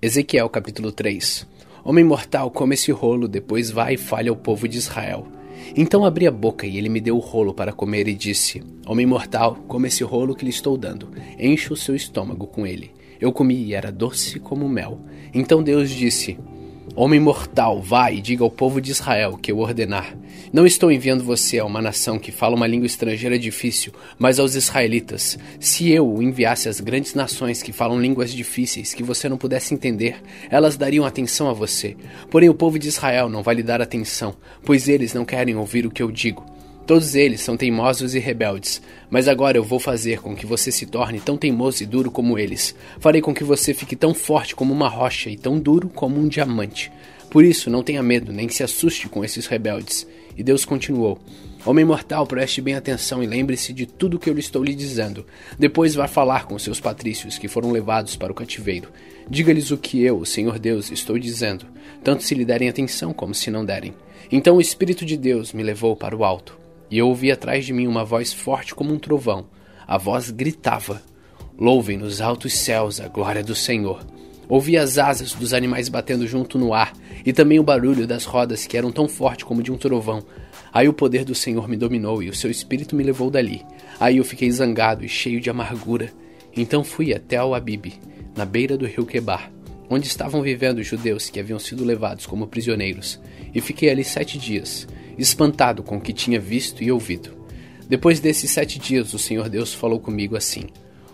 Ezequiel capítulo 3 Homem mortal, come esse rolo, depois vai e falha ao povo de Israel. Então abri a boca e ele me deu o rolo para comer e disse: Homem mortal, come esse rolo que lhe estou dando, enche o seu estômago com ele. Eu comi e era doce como mel. Então Deus disse: Homem mortal, vai e diga ao povo de Israel que eu ordenar. Não estou enviando você a uma nação que fala uma língua estrangeira difícil, mas aos israelitas. Se eu o enviasse às grandes nações que falam línguas difíceis que você não pudesse entender, elas dariam atenção a você. Porém, o povo de Israel não vai lhe dar atenção, pois eles não querem ouvir o que eu digo. Todos eles são teimosos e rebeldes, mas agora eu vou fazer com que você se torne tão teimoso e duro como eles. Farei com que você fique tão forte como uma rocha e tão duro como um diamante. Por isso, não tenha medo, nem se assuste com esses rebeldes. E Deus continuou: Homem mortal, preste bem atenção e lembre-se de tudo que eu lhe estou lhe dizendo. Depois vá falar com seus patrícios que foram levados para o cativeiro. Diga-lhes o que eu, o Senhor Deus, estou dizendo, tanto se lhe derem atenção como se não derem. Então o Espírito de Deus me levou para o alto e eu ouvi atrás de mim uma voz forte como um trovão. A voz gritava: Louvem nos altos céus a glória do Senhor. Ouvi as asas dos animais batendo junto no ar e também o barulho das rodas que eram tão forte como de um trovão. Aí o poder do Senhor me dominou e o seu espírito me levou dali. Aí eu fiquei zangado e cheio de amargura. Então fui até ao Abib, na beira do rio Quebar, onde estavam vivendo os judeus que haviam sido levados como prisioneiros, e fiquei ali sete dias espantado com o que tinha visto e ouvido. Depois desses sete dias, o Senhor Deus falou comigo assim: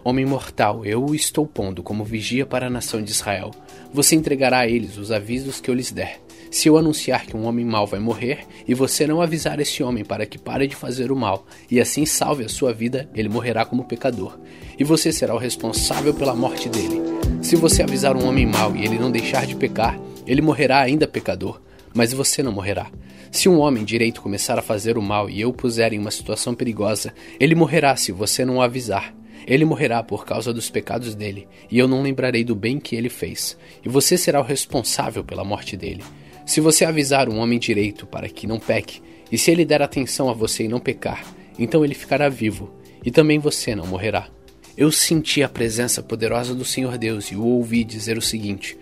Homem mortal, eu o estou pondo como vigia para a nação de Israel. Você entregará a eles os avisos que eu lhes der. Se eu anunciar que um homem mau vai morrer, e você não avisar esse homem para que pare de fazer o mal, e assim salve a sua vida, ele morrerá como pecador. E você será o responsável pela morte dele. Se você avisar um homem mau e ele não deixar de pecar, ele morrerá ainda pecador, mas você não morrerá. Se um homem direito começar a fazer o mal e eu puser em uma situação perigosa, ele morrerá se você não o avisar. Ele morrerá por causa dos pecados dele, e eu não lembrarei do bem que ele fez, e você será o responsável pela morte dele. Se você avisar um homem direito para que não peque, e se ele der atenção a você e não pecar, então ele ficará vivo, e também você não morrerá. Eu senti a presença poderosa do Senhor Deus e o ouvi dizer o seguinte: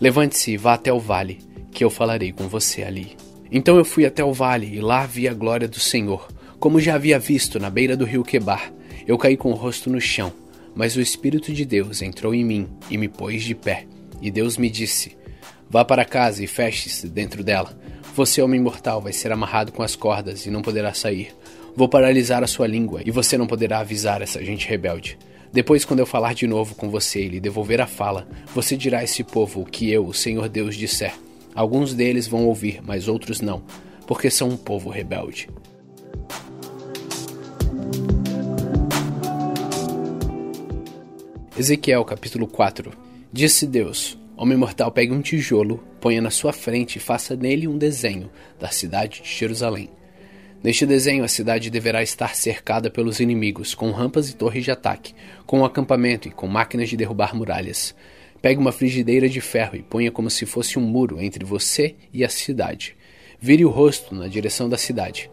Levante-se e vá até o vale, que eu falarei com você ali. Então eu fui até o vale e lá vi a glória do Senhor, como já havia visto na beira do rio Quebar. Eu caí com o rosto no chão, mas o Espírito de Deus entrou em mim e me pôs de pé. E Deus me disse: Vá para casa e feche-se dentro dela. Você, homem mortal, vai ser amarrado com as cordas e não poderá sair. Vou paralisar a sua língua e você não poderá avisar essa gente rebelde. Depois, quando eu falar de novo com você e lhe devolver a fala, você dirá a esse povo o que eu, o Senhor Deus, disser. Alguns deles vão ouvir, mas outros não, porque são um povo rebelde. Ezequiel capítulo 4 Disse Deus: Homem mortal, pegue um tijolo, ponha na sua frente e faça nele um desenho da cidade de Jerusalém. Neste desenho, a cidade deverá estar cercada pelos inimigos, com rampas e torres de ataque, com um acampamento e com máquinas de derrubar muralhas. Pegue uma frigideira de ferro e ponha como se fosse um muro entre você e a cidade. Vire o rosto na direção da cidade.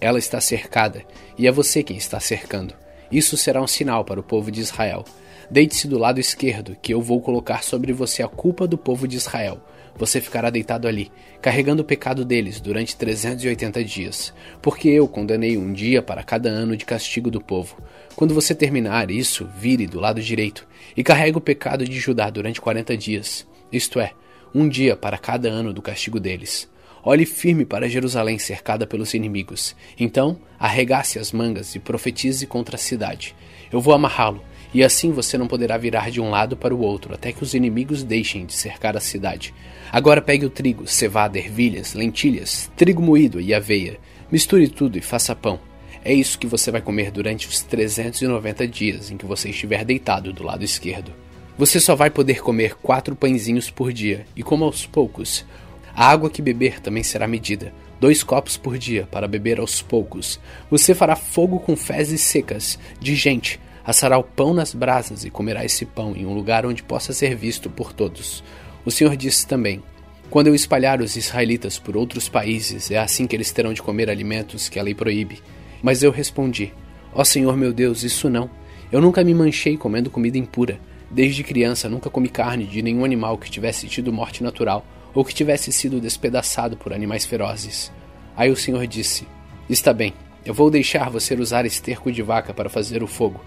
Ela está cercada e é você quem está cercando. Isso será um sinal para o povo de Israel. Deite-se do lado esquerdo, que eu vou colocar sobre você a culpa do povo de Israel. Você ficará deitado ali, carregando o pecado deles durante 380 dias, porque eu condenei um dia para cada ano de castigo do povo. Quando você terminar isso, vire do lado direito e carregue o pecado de Judá durante 40 dias, isto é, um dia para cada ano do castigo deles. Olhe firme para Jerusalém cercada pelos inimigos. Então, arregace as mangas e profetize contra a cidade. Eu vou amarrá-lo, e assim você não poderá virar de um lado para o outro até que os inimigos deixem de cercar a cidade. Agora pegue o trigo, cevada, ervilhas, lentilhas, trigo moído e aveia. Misture tudo e faça pão. É isso que você vai comer durante os 390 dias em que você estiver deitado do lado esquerdo. Você só vai poder comer quatro pãezinhos por dia e coma aos poucos. A água que beber também será medida. Dois copos por dia para beber aos poucos. Você fará fogo com fezes secas, de gente, assará o pão nas brasas e comerá esse pão em um lugar onde possa ser visto por todos. O Senhor disse também: Quando eu espalhar os israelitas por outros países, é assim que eles terão de comer alimentos que a lei proíbe. Mas eu respondi: Ó oh Senhor meu Deus, isso não. Eu nunca me manchei comendo comida impura. Desde criança nunca comi carne de nenhum animal que tivesse tido morte natural ou que tivesse sido despedaçado por animais ferozes. Aí o Senhor disse: Está bem, eu vou deixar você usar esterco de vaca para fazer o fogo.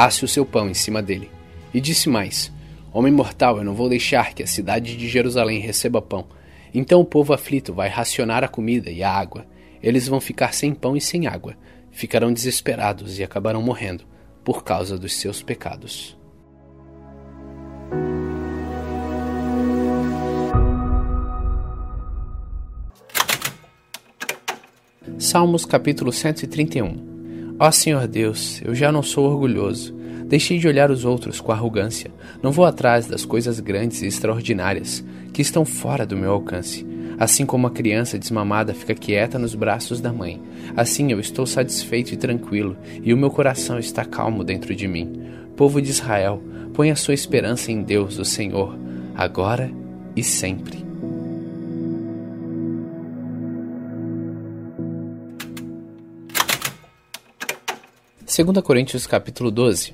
Asse o seu pão em cima dele. E disse mais: Homem mortal, eu não vou deixar que a cidade de Jerusalém receba pão. Então o povo aflito vai racionar a comida e a água. Eles vão ficar sem pão e sem água. Ficarão desesperados e acabarão morrendo por causa dos seus pecados. Salmos capítulo 131 Ó Senhor Deus, eu já não sou orgulhoso. Deixei de olhar os outros com arrogância. Não vou atrás das coisas grandes e extraordinárias que estão fora do meu alcance. Assim como a criança desmamada fica quieta nos braços da mãe, assim eu estou satisfeito e tranquilo, e o meu coração está calmo dentro de mim. Povo de Israel, põe a sua esperança em Deus, o Senhor, agora e sempre. 2 Coríntios capítulo 12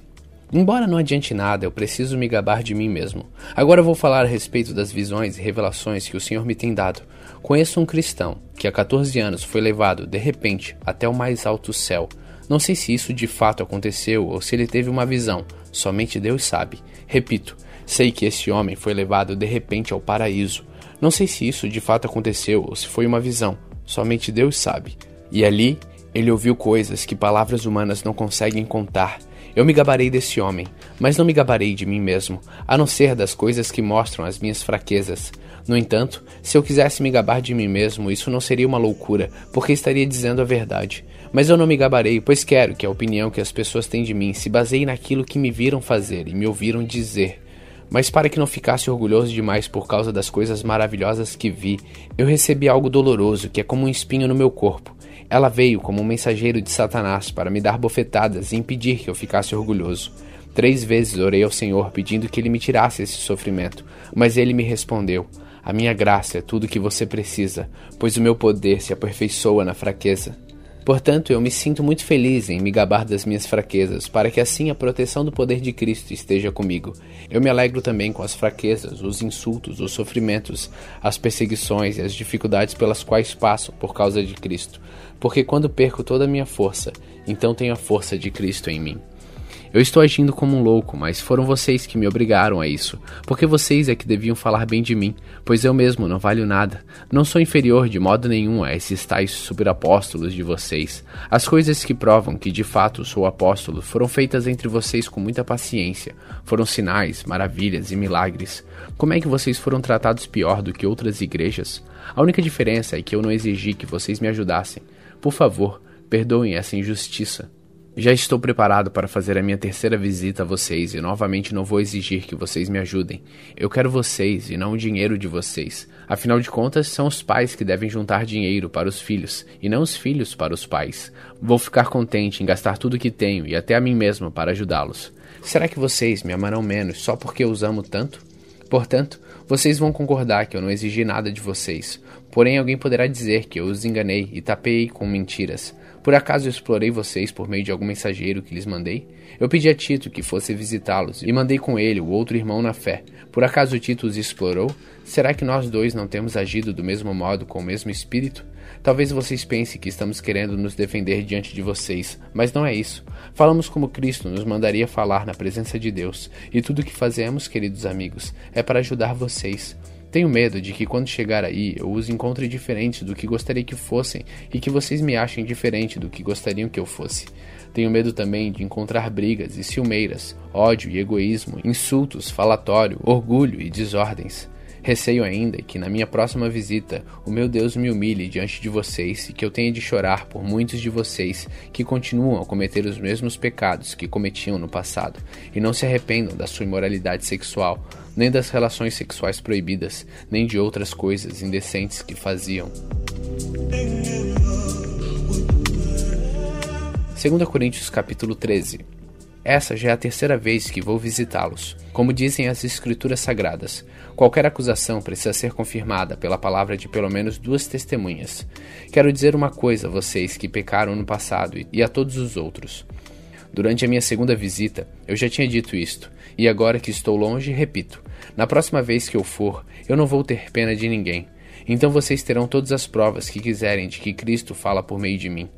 Embora não adiante nada, eu preciso me gabar de mim mesmo. Agora vou falar a respeito das visões e revelações que o Senhor me tem dado. Conheço um cristão que há 14 anos foi levado, de repente, até o mais alto céu. Não sei se isso de fato aconteceu ou se ele teve uma visão, somente Deus sabe. Repito, sei que esse homem foi levado de repente ao paraíso. Não sei se isso de fato aconteceu ou se foi uma visão, somente Deus sabe. E ali ele ouviu coisas que palavras humanas não conseguem contar. Eu me gabarei desse homem, mas não me gabarei de mim mesmo, a não ser das coisas que mostram as minhas fraquezas. No entanto, se eu quisesse me gabar de mim mesmo, isso não seria uma loucura, porque estaria dizendo a verdade. Mas eu não me gabarei, pois quero que a opinião que as pessoas têm de mim se baseie naquilo que me viram fazer e me ouviram dizer. Mas para que não ficasse orgulhoso demais por causa das coisas maravilhosas que vi, eu recebi algo doloroso que é como um espinho no meu corpo. Ela veio como um mensageiro de Satanás para me dar bofetadas e impedir que eu ficasse orgulhoso. Três vezes orei ao Senhor pedindo que ele me tirasse esse sofrimento, mas ele me respondeu: A minha graça é tudo que você precisa, pois o meu poder se aperfeiçoa na fraqueza. Portanto, eu me sinto muito feliz em me gabar das minhas fraquezas, para que assim a proteção do poder de Cristo esteja comigo. Eu me alegro também com as fraquezas, os insultos, os sofrimentos, as perseguições e as dificuldades pelas quais passo por causa de Cristo, porque quando perco toda a minha força, então tenho a força de Cristo em mim. Eu estou agindo como um louco, mas foram vocês que me obrigaram a isso, porque vocês é que deviam falar bem de mim, pois eu mesmo não valho nada. Não sou inferior de modo nenhum a esses tais superapóstolos de vocês. As coisas que provam que de fato sou apóstolo foram feitas entre vocês com muita paciência. Foram sinais, maravilhas e milagres. Como é que vocês foram tratados pior do que outras igrejas? A única diferença é que eu não exigi que vocês me ajudassem. Por favor, perdoem essa injustiça. Já estou preparado para fazer a minha terceira visita a vocês e novamente não vou exigir que vocês me ajudem. Eu quero vocês e não o dinheiro de vocês. Afinal de contas, são os pais que devem juntar dinheiro para os filhos e não os filhos para os pais. Vou ficar contente em gastar tudo o que tenho e até a mim mesmo para ajudá-los. Será que vocês me amarão menos só porque eu os amo tanto? Portanto, vocês vão concordar que eu não exigi nada de vocês. Porém, alguém poderá dizer que eu os enganei e tapei com mentiras. Por acaso eu explorei vocês por meio de algum mensageiro que lhes mandei? Eu pedi a Tito que fosse visitá-los e mandei com ele o outro irmão na fé. Por acaso Tito os explorou? Será que nós dois não temos agido do mesmo modo com o mesmo espírito? Talvez vocês pensem que estamos querendo nos defender diante de vocês, mas não é isso. Falamos como Cristo nos mandaria falar na presença de Deus, e tudo o que fazemos, queridos amigos, é para ajudar vocês. Tenho medo de que quando chegar aí eu os encontre diferentes do que gostaria que fossem e que vocês me achem diferente do que gostariam que eu fosse. Tenho medo também de encontrar brigas e ciumeiras, ódio e egoísmo, insultos, falatório, orgulho e desordens. Receio ainda que na minha próxima visita o meu Deus me humilhe diante de vocês e que eu tenha de chorar por muitos de vocês que continuam a cometer os mesmos pecados que cometiam no passado e não se arrependam da sua imoralidade sexual, nem das relações sexuais proibidas, nem de outras coisas indecentes que faziam. 2 Coríntios capítulo 13 essa já é a terceira vez que vou visitá-los. Como dizem as Escrituras Sagradas, qualquer acusação precisa ser confirmada pela palavra de pelo menos duas testemunhas. Quero dizer uma coisa a vocês que pecaram no passado e a todos os outros. Durante a minha segunda visita, eu já tinha dito isto, e agora que estou longe, repito: na próxima vez que eu for, eu não vou ter pena de ninguém. Então vocês terão todas as provas que quiserem de que Cristo fala por meio de mim.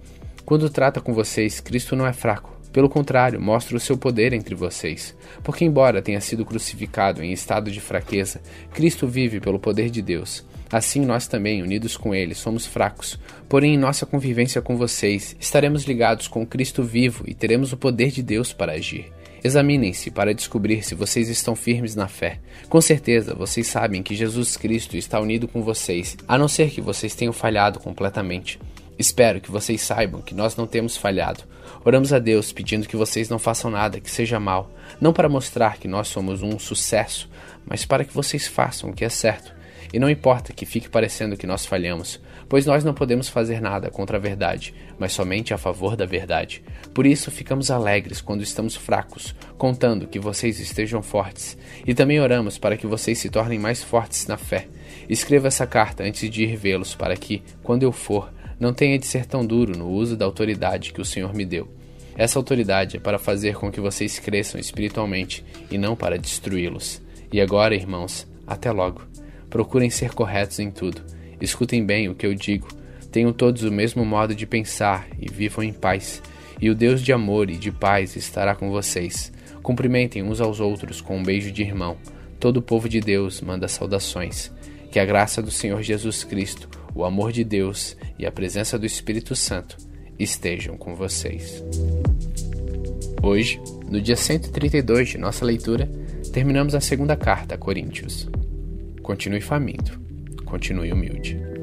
Quando trata com vocês, Cristo não é fraco. Pelo contrário, mostra o seu poder entre vocês. Porque, embora tenha sido crucificado em estado de fraqueza, Cristo vive pelo poder de Deus. Assim, nós também, unidos com Ele, somos fracos. Porém, em nossa convivência com vocês, estaremos ligados com Cristo vivo e teremos o poder de Deus para agir. Examinem-se para descobrir se vocês estão firmes na fé. Com certeza, vocês sabem que Jesus Cristo está unido com vocês, a não ser que vocês tenham falhado completamente. Espero que vocês saibam que nós não temos falhado. Oramos a Deus pedindo que vocês não façam nada que seja mal, não para mostrar que nós somos um sucesso, mas para que vocês façam o que é certo. E não importa que fique parecendo que nós falhamos, pois nós não podemos fazer nada contra a verdade, mas somente a favor da verdade. Por isso ficamos alegres quando estamos fracos, contando que vocês estejam fortes. E também oramos para que vocês se tornem mais fortes na fé. Escreva essa carta antes de ir vê-los, para que, quando eu for, não tenha de ser tão duro no uso da autoridade que o Senhor me deu. Essa autoridade é para fazer com que vocês cresçam espiritualmente e não para destruí-los. E agora, irmãos, até logo. Procurem ser corretos em tudo. Escutem bem o que eu digo. Tenham todos o mesmo modo de pensar e vivam em paz. E o Deus de amor e de paz estará com vocês. Cumprimentem uns aos outros com um beijo de irmão. Todo o povo de Deus manda saudações. Que a graça do Senhor Jesus Cristo, o amor de Deus e a presença do Espírito Santo estejam com vocês. Hoje, no dia 132 de nossa leitura, terminamos a segunda carta a Coríntios. Continue faminto, continue humilde.